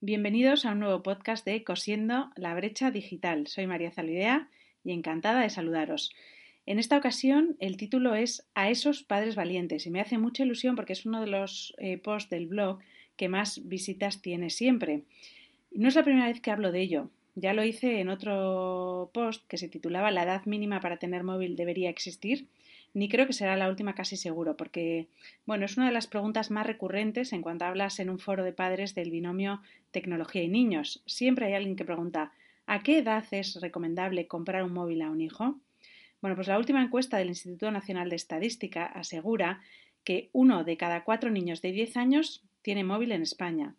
Bienvenidos a un nuevo podcast de Cosiendo la brecha digital. Soy María Zalidea y encantada de saludaros. En esta ocasión el título es A esos padres valientes y me hace mucha ilusión porque es uno de los eh, posts del blog que más visitas tiene siempre. No es la primera vez que hablo de ello. Ya lo hice en otro post que se titulaba La edad mínima para tener móvil debería existir ni creo que será la última casi seguro, porque, bueno, es una de las preguntas más recurrentes en cuanto hablas en un foro de padres del binomio tecnología y niños. Siempre hay alguien que pregunta ¿a qué edad es recomendable comprar un móvil a un hijo? Bueno, pues la última encuesta del Instituto Nacional de Estadística asegura que uno de cada cuatro niños de 10 años tiene móvil en España.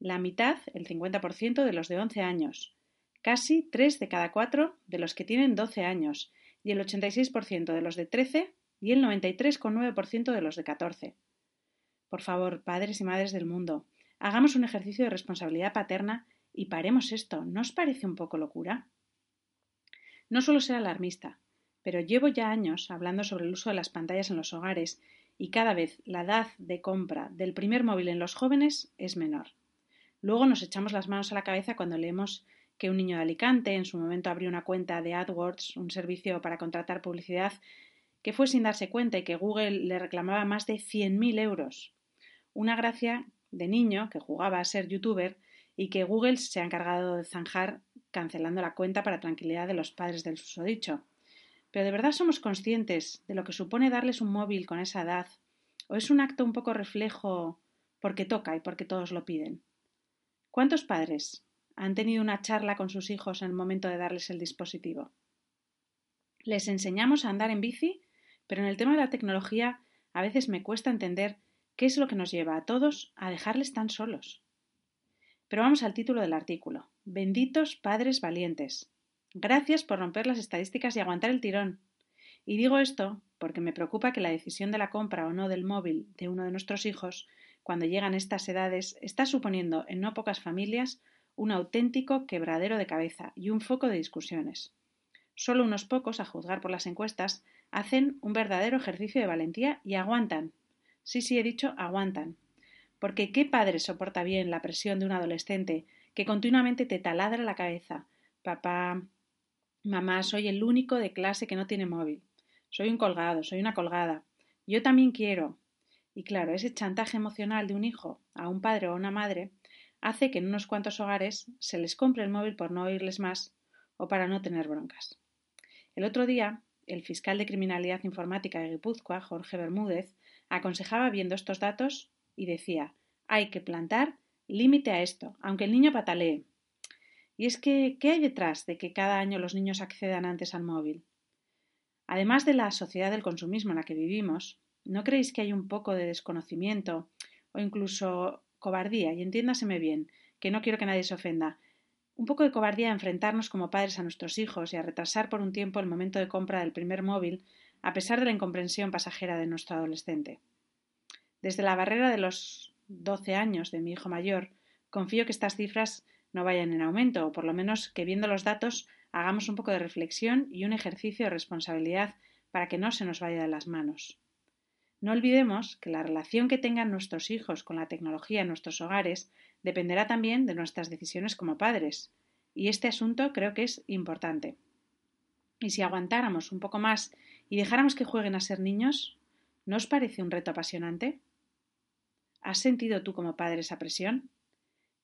La mitad, el 50% de los de 11 años. Casi tres de cada cuatro de los que tienen 12 años y el 86% de los de 13 y el 93,9% de los de 14. Por favor, padres y madres del mundo, hagamos un ejercicio de responsabilidad paterna y paremos esto. ¿No os parece un poco locura? No suelo ser alarmista, pero llevo ya años hablando sobre el uso de las pantallas en los hogares y cada vez la edad de compra del primer móvil en los jóvenes es menor. Luego nos echamos las manos a la cabeza cuando leemos que un niño de Alicante en su momento abrió una cuenta de AdWords, un servicio para contratar publicidad, que fue sin darse cuenta y que Google le reclamaba más de 100.000 euros. Una gracia de niño que jugaba a ser youtuber y que Google se ha encargado de zanjar cancelando la cuenta para tranquilidad de los padres del susodicho. Pero ¿de verdad somos conscientes de lo que supone darles un móvil con esa edad? ¿O es un acto un poco reflejo porque toca y porque todos lo piden? ¿Cuántos padres han tenido una charla con sus hijos en el momento de darles el dispositivo. Les enseñamos a andar en bici, pero en el tema de la tecnología a veces me cuesta entender qué es lo que nos lleva a todos a dejarles tan solos. Pero vamos al título del artículo. Benditos padres valientes. Gracias por romper las estadísticas y aguantar el tirón. Y digo esto porque me preocupa que la decisión de la compra o no del móvil de uno de nuestros hijos, cuando llegan estas edades, está suponiendo en no pocas familias un auténtico quebradero de cabeza y un foco de discusiones. Solo unos pocos, a juzgar por las encuestas, hacen un verdadero ejercicio de valentía y aguantan. Sí, sí, he dicho aguantan. Porque ¿qué padre soporta bien la presión de un adolescente que continuamente te taladra la cabeza? Papá, mamá, soy el único de clase que no tiene móvil. Soy un colgado, soy una colgada. Yo también quiero. Y claro, ese chantaje emocional de un hijo a un padre o a una madre hace que en unos cuantos hogares se les compre el móvil por no oírles más o para no tener broncas. El otro día, el fiscal de Criminalidad Informática de Guipúzcoa, Jorge Bermúdez, aconsejaba viendo estos datos y decía hay que plantar límite a esto, aunque el niño patalee. Y es que, ¿qué hay detrás de que cada año los niños accedan antes al móvil? Además de la sociedad del consumismo en la que vivimos, ¿no creéis que hay un poco de desconocimiento o incluso cobardía, y entiéndaseme bien, que no quiero que nadie se ofenda, un poco de cobardía a enfrentarnos como padres a nuestros hijos y a retrasar por un tiempo el momento de compra del primer móvil, a pesar de la incomprensión pasajera de nuestro adolescente. Desde la barrera de los doce años de mi hijo mayor, confío que estas cifras no vayan en aumento, o por lo menos que viendo los datos hagamos un poco de reflexión y un ejercicio de responsabilidad para que no se nos vaya de las manos. No olvidemos que la relación que tengan nuestros hijos con la tecnología en nuestros hogares dependerá también de nuestras decisiones como padres, y este asunto creo que es importante. Y si aguantáramos un poco más y dejáramos que jueguen a ser niños, ¿no os parece un reto apasionante? ¿Has sentido tú como padre esa presión?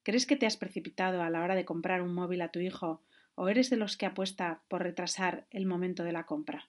¿Crees que te has precipitado a la hora de comprar un móvil a tu hijo o eres de los que apuesta por retrasar el momento de la compra?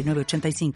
906985.